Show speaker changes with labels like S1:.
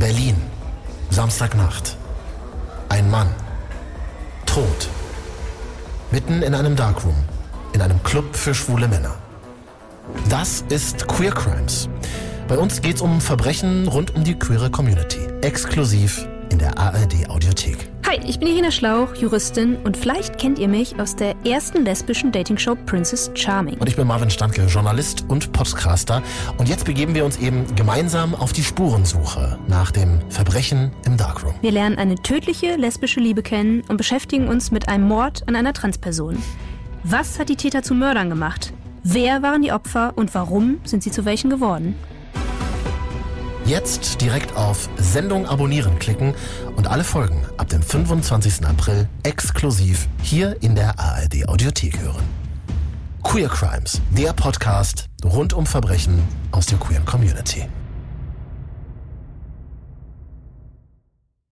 S1: Berlin. Samstagnacht. Ein Mann. Tot. Mitten in einem Darkroom. In einem Club für schwule Männer. Das ist Queer Crimes. Bei uns geht's um Verbrechen rund um die queere Community. Exklusiv in der ARD Audiothek.
S2: Hi, ich bin Irina Schlauch, Juristin und vielleicht kennt ihr mich aus der ersten lesbischen Dating-Show Princess Charming.
S1: Und ich bin Marvin Standke, Journalist und Podcaster. Und jetzt begeben wir uns eben gemeinsam auf die Spurensuche nach dem Verbrechen im Darkroom.
S2: Wir lernen eine tödliche lesbische Liebe kennen und beschäftigen uns mit einem Mord an einer Transperson. Was hat die Täter zu Mördern gemacht? Wer waren die Opfer und warum sind sie zu welchen geworden?
S1: Jetzt direkt auf Sendung abonnieren klicken und alle Folgen ab dem 25. April exklusiv hier in der ARD Audiothek hören. Queer Crimes, der Podcast rund um Verbrechen aus der queeren Community.